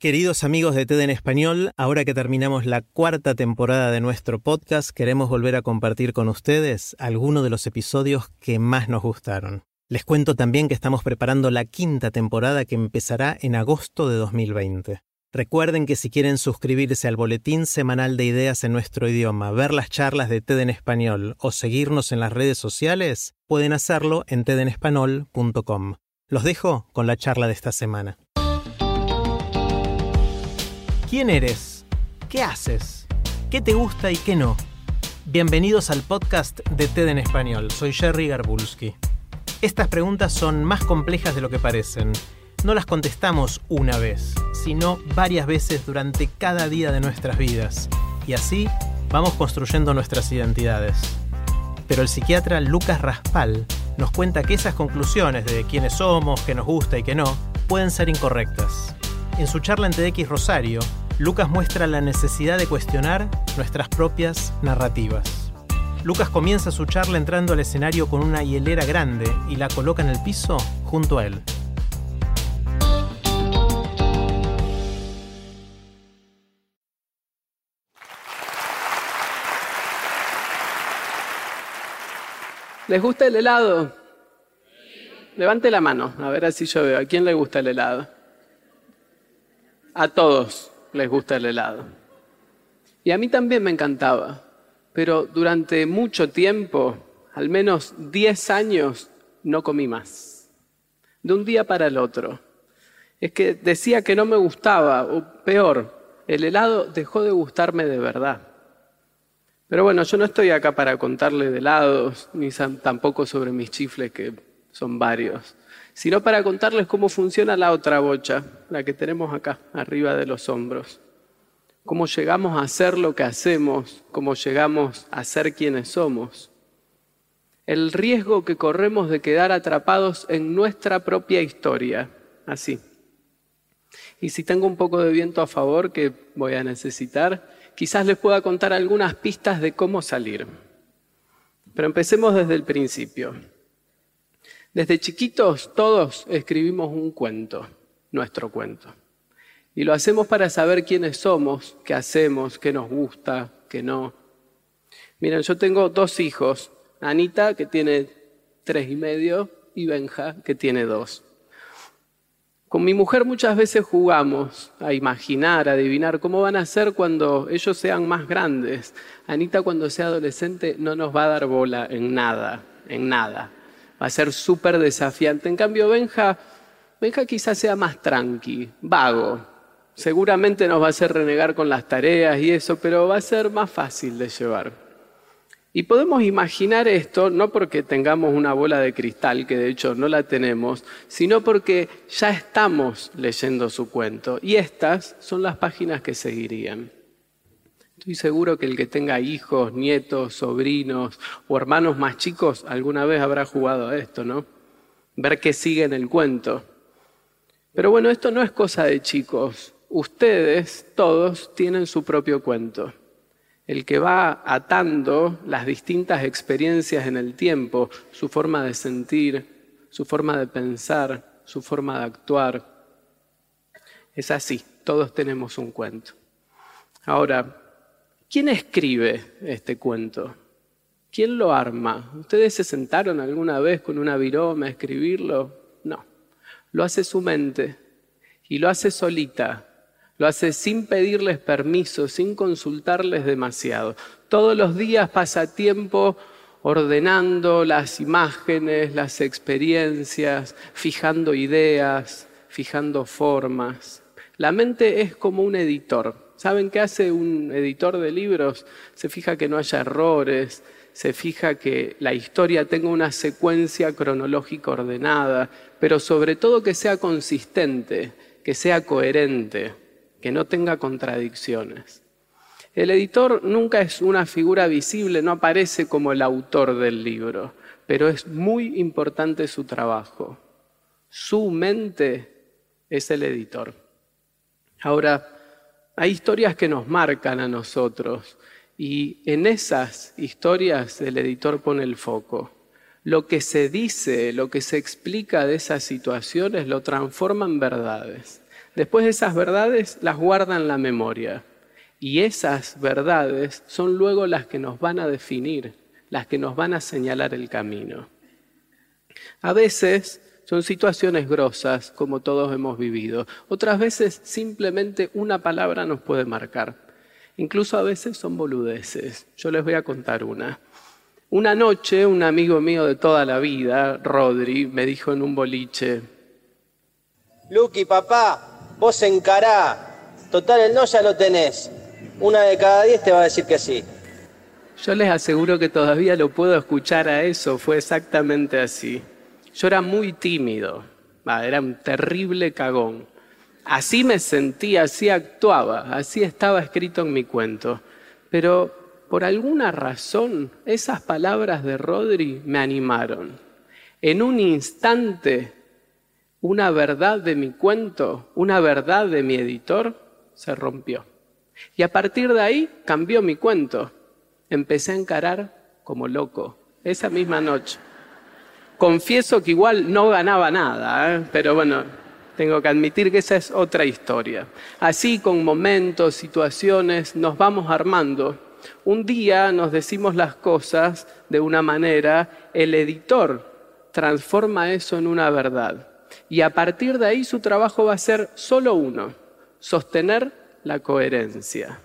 Queridos amigos de TED en Español, ahora que terminamos la cuarta temporada de nuestro podcast, queremos volver a compartir con ustedes algunos de los episodios que más nos gustaron. Les cuento también que estamos preparando la quinta temporada que empezará en agosto de 2020. Recuerden que si quieren suscribirse al boletín semanal de ideas en nuestro idioma, ver las charlas de TED en español o seguirnos en las redes sociales, pueden hacerlo en tedenespanol.com. Los dejo con la charla de esta semana. ¿Quién eres? ¿Qué haces? ¿Qué te gusta y qué no? Bienvenidos al podcast de TED en español. Soy Jerry Garbulski. Estas preguntas son más complejas de lo que parecen. No las contestamos una vez, sino varias veces durante cada día de nuestras vidas. Y así vamos construyendo nuestras identidades. Pero el psiquiatra Lucas Raspal nos cuenta que esas conclusiones de quiénes somos, qué nos gusta y qué no, pueden ser incorrectas. En su charla en TEDx Rosario, Lucas muestra la necesidad de cuestionar nuestras propias narrativas. Lucas comienza su charla entrando al escenario con una hielera grande y la coloca en el piso junto a él. ¿Les gusta el helado? Levante la mano, a ver así yo veo. ¿A quién le gusta el helado? A todos les gusta el helado. Y a mí también me encantaba, pero durante mucho tiempo, al menos 10 años, no comí más. De un día para el otro. Es que decía que no me gustaba, o peor, el helado dejó de gustarme de verdad. Pero bueno, yo no estoy acá para contarle de helados, ni tampoco sobre mis chifles, que son varios, sino para contarles cómo funciona la otra bocha, la que tenemos acá, arriba de los hombros. Cómo llegamos a ser lo que hacemos, cómo llegamos a ser quienes somos. El riesgo que corremos de quedar atrapados en nuestra propia historia, así. Y si tengo un poco de viento a favor, que voy a necesitar, quizás les pueda contar algunas pistas de cómo salir. Pero empecemos desde el principio. Desde chiquitos todos escribimos un cuento, nuestro cuento. Y lo hacemos para saber quiénes somos, qué hacemos, qué nos gusta, qué no. Miren, yo tengo dos hijos, Anita, que tiene tres y medio, y Benja, que tiene dos. Con mi mujer muchas veces jugamos a imaginar, a adivinar cómo van a ser cuando ellos sean más grandes. Anita cuando sea adolescente no nos va a dar bola en nada, en nada. Va a ser súper desafiante. En cambio, Benja, Benja quizás sea más tranqui, vago. Seguramente nos va a hacer renegar con las tareas y eso, pero va a ser más fácil de llevar. Y podemos imaginar esto no porque tengamos una bola de cristal, que de hecho no la tenemos, sino porque ya estamos leyendo su cuento. Y estas son las páginas que seguirían. Estoy seguro que el que tenga hijos, nietos, sobrinos o hermanos más chicos alguna vez habrá jugado a esto, ¿no? Ver qué sigue en el cuento. Pero bueno, esto no es cosa de chicos. Ustedes todos tienen su propio cuento el que va atando las distintas experiencias en el tiempo, su forma de sentir, su forma de pensar, su forma de actuar. Es así, todos tenemos un cuento. Ahora, ¿quién escribe este cuento? ¿Quién lo arma? ¿Ustedes se sentaron alguna vez con una viroma a escribirlo? No, lo hace su mente y lo hace solita, lo hace sin pedirles permiso, sin consultarles demasiado. Todos los días pasa tiempo ordenando las imágenes, las experiencias, fijando ideas, fijando formas. La mente es como un editor. ¿Saben qué hace un editor de libros? Se fija que no haya errores, se fija que la historia tenga una secuencia cronológica ordenada, pero sobre todo que sea consistente, que sea coherente, que no tenga contradicciones. El editor nunca es una figura visible, no aparece como el autor del libro, pero es muy importante su trabajo. Su mente es el editor. Ahora, hay historias que nos marcan a nosotros y en esas historias el editor pone el foco. Lo que se dice, lo que se explica de esas situaciones lo transforma en verdades. Después esas verdades las guarda en la memoria. Y esas verdades son luego las que nos van a definir, las que nos van a señalar el camino. A veces son situaciones grosas, como todos hemos vivido. Otras veces simplemente una palabra nos puede marcar. Incluso a veces son boludeces. Yo les voy a contar una. Una noche, un amigo mío de toda la vida, Rodri, me dijo en un boliche, Lucky, papá, vos encará. Total, el no ya lo tenés. Una de cada diez te va a decir que sí. Yo les aseguro que todavía lo puedo escuchar a eso, fue exactamente así. Yo era muy tímido, era un terrible cagón. Así me sentía, así actuaba, así estaba escrito en mi cuento. Pero por alguna razón esas palabras de Rodri me animaron. En un instante, una verdad de mi cuento, una verdad de mi editor, se rompió. Y a partir de ahí cambió mi cuento. Empecé a encarar como loco, esa misma noche. Confieso que igual no ganaba nada, ¿eh? pero bueno, tengo que admitir que esa es otra historia. Así con momentos, situaciones, nos vamos armando. Un día nos decimos las cosas de una manera, el editor transforma eso en una verdad. Y a partir de ahí su trabajo va a ser solo uno, sostener la coherencia.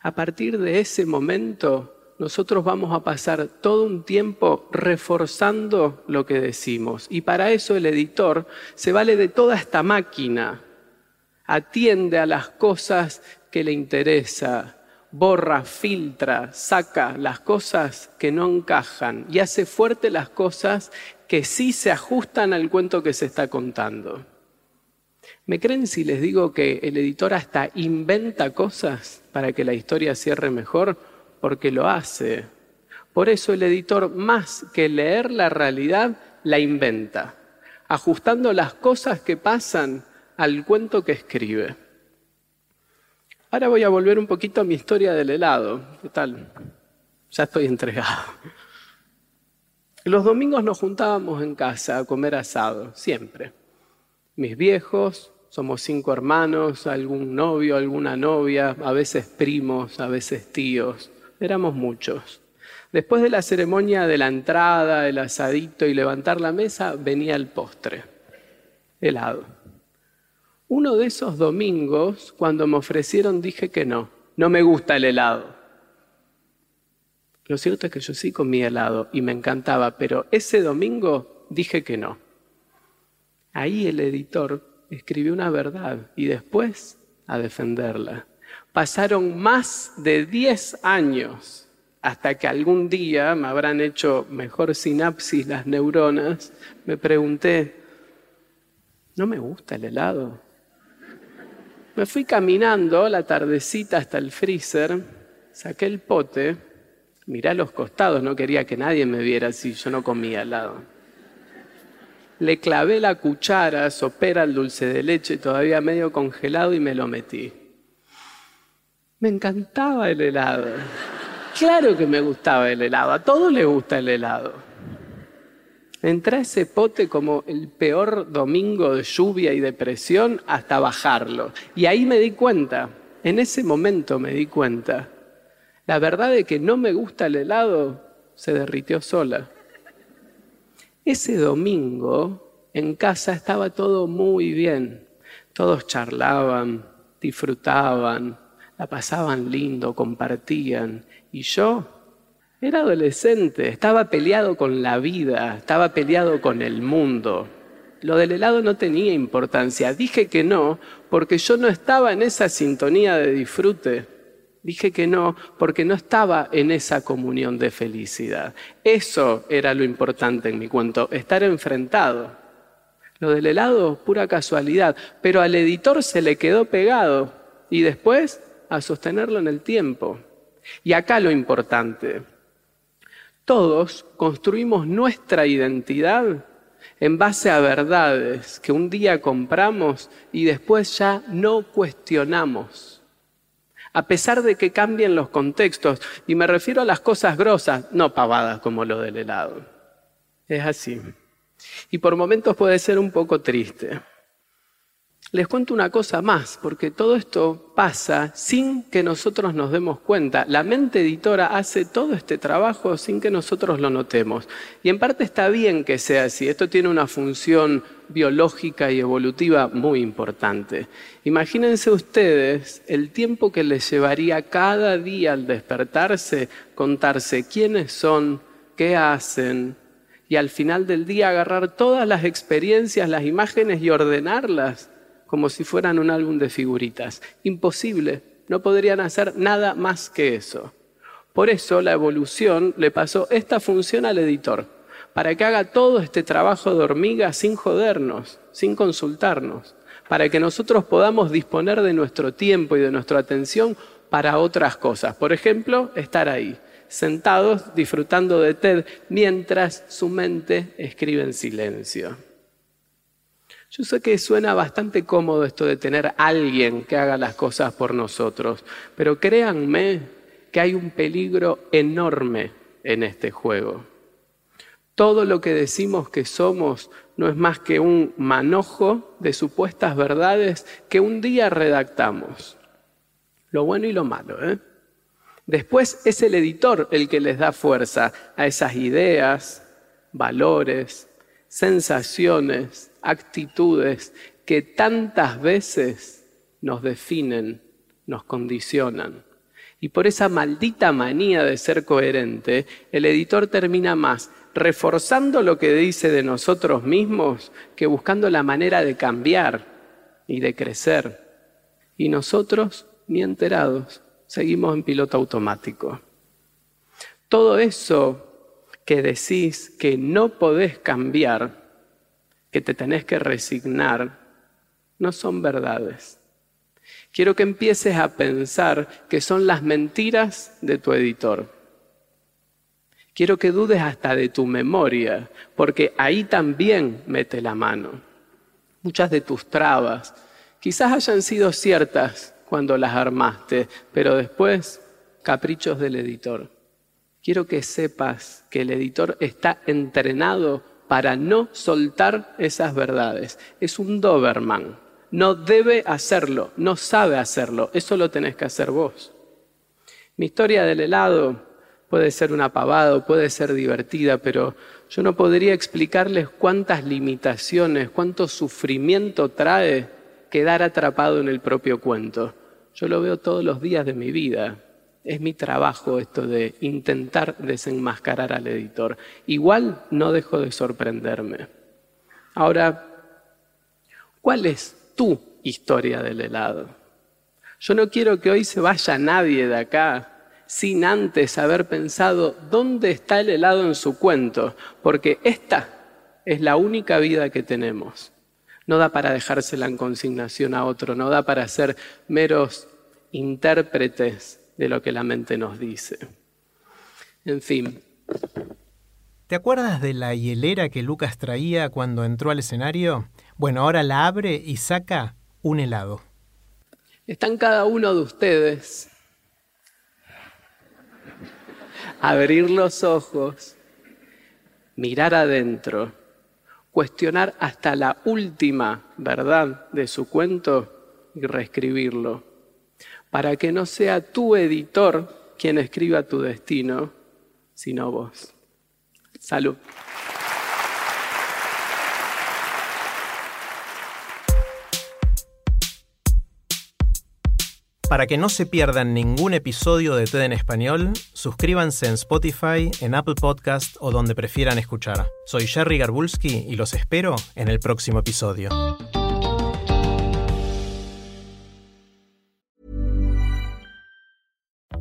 A partir de ese momento, nosotros vamos a pasar todo un tiempo reforzando lo que decimos. Y para eso el editor se vale de toda esta máquina, atiende a las cosas que le interesa, borra, filtra, saca las cosas que no encajan y hace fuerte las cosas que sí se ajustan al cuento que se está contando. ¿Me creen si les digo que el editor hasta inventa cosas para que la historia cierre mejor? Porque lo hace. Por eso el editor, más que leer la realidad, la inventa, ajustando las cosas que pasan al cuento que escribe. Ahora voy a volver un poquito a mi historia del helado. ¿Qué tal? Ya estoy entregado. Los domingos nos juntábamos en casa a comer asado, siempre. Mis viejos, somos cinco hermanos, algún novio, alguna novia, a veces primos, a veces tíos éramos muchos. Después de la ceremonia de la entrada, el asadito y levantar la mesa, venía el postre, helado. Uno de esos domingos, cuando me ofrecieron, dije que no, no me gusta el helado. Lo cierto es que yo sí comía helado y me encantaba, pero ese domingo dije que no. Ahí el editor escribió una verdad y después a defenderla. Pasaron más de 10 años hasta que algún día me habrán hecho mejor sinapsis las neuronas, me pregunté, ¿no me gusta el helado? Me fui caminando la tardecita hasta el freezer, saqué el pote, miré a los costados, no quería que nadie me viera si yo no comía helado. Le clavé la cuchara, sopera el dulce de leche todavía medio congelado y me lo metí. Me encantaba el helado. Claro que me gustaba el helado. A todos les gusta el helado. Entré a ese pote como el peor domingo de lluvia y depresión hasta bajarlo. Y ahí me di cuenta, en ese momento me di cuenta, la verdad de que no me gusta el helado se derritió sola. Ese domingo en casa estaba todo muy bien. Todos charlaban, disfrutaban, la pasaban lindo, compartían. Y yo era adolescente, estaba peleado con la vida, estaba peleado con el mundo. Lo del helado no tenía importancia. Dije que no porque yo no estaba en esa sintonía de disfrute. Dije que no porque no estaba en esa comunión de felicidad. Eso era lo importante en mi cuento, estar enfrentado. Lo del helado, pura casualidad, pero al editor se le quedó pegado y después a sostenerlo en el tiempo. Y acá lo importante, todos construimos nuestra identidad en base a verdades que un día compramos y después ya no cuestionamos. A pesar de que cambien los contextos, y me refiero a las cosas grosas, no pavadas como lo del helado. Es así. Y por momentos puede ser un poco triste. Les cuento una cosa más, porque todo esto pasa sin que nosotros nos demos cuenta. La mente editora hace todo este trabajo sin que nosotros lo notemos. Y en parte está bien que sea así. Esto tiene una función biológica y evolutiva muy importante. Imagínense ustedes el tiempo que les llevaría cada día al despertarse contarse quiénes son, qué hacen, y al final del día agarrar todas las experiencias, las imágenes y ordenarlas como si fueran un álbum de figuritas. Imposible, no podrían hacer nada más que eso. Por eso la evolución le pasó esta función al editor, para que haga todo este trabajo de hormiga sin jodernos, sin consultarnos, para que nosotros podamos disponer de nuestro tiempo y de nuestra atención para otras cosas. Por ejemplo, estar ahí, sentados disfrutando de TED mientras su mente escribe en silencio. Yo sé que suena bastante cómodo esto de tener alguien que haga las cosas por nosotros, pero créanme que hay un peligro enorme en este juego. Todo lo que decimos que somos no es más que un manojo de supuestas verdades que un día redactamos. Lo bueno y lo malo, ¿eh? Después es el editor el que les da fuerza a esas ideas, valores, sensaciones, actitudes que tantas veces nos definen, nos condicionan. Y por esa maldita manía de ser coherente, el editor termina más reforzando lo que dice de nosotros mismos que buscando la manera de cambiar y de crecer. Y nosotros, ni enterados, seguimos en piloto automático. Todo eso que decís que no podés cambiar, que te tenés que resignar, no son verdades. Quiero que empieces a pensar que son las mentiras de tu editor. Quiero que dudes hasta de tu memoria, porque ahí también mete la mano. Muchas de tus trabas quizás hayan sido ciertas cuando las armaste, pero después caprichos del editor. Quiero que sepas que el editor está entrenado para no soltar esas verdades. Es un Doberman. No debe hacerlo, no sabe hacerlo. Eso lo tenés que hacer vos. Mi historia del helado puede ser una pavada, puede ser divertida, pero yo no podría explicarles cuántas limitaciones, cuánto sufrimiento trae quedar atrapado en el propio cuento. Yo lo veo todos los días de mi vida. Es mi trabajo esto de intentar desenmascarar al editor. Igual no dejo de sorprenderme. Ahora, ¿cuál es tu historia del helado? Yo no quiero que hoy se vaya nadie de acá sin antes haber pensado dónde está el helado en su cuento, porque esta es la única vida que tenemos. No da para dejársela en consignación a otro, no da para ser meros intérpretes de lo que la mente nos dice. En fin. ¿Te acuerdas de la hielera que Lucas traía cuando entró al escenario? Bueno, ahora la abre y saca un helado. Están cada uno de ustedes. Abrir los ojos, mirar adentro, cuestionar hasta la última verdad de su cuento y reescribirlo para que no sea tu editor quien escriba tu destino, sino vos. Salud. Para que no se pierdan ningún episodio de TED en español, suscríbanse en Spotify, en Apple Podcast o donde prefieran escuchar. Soy Jerry Garbulski y los espero en el próximo episodio.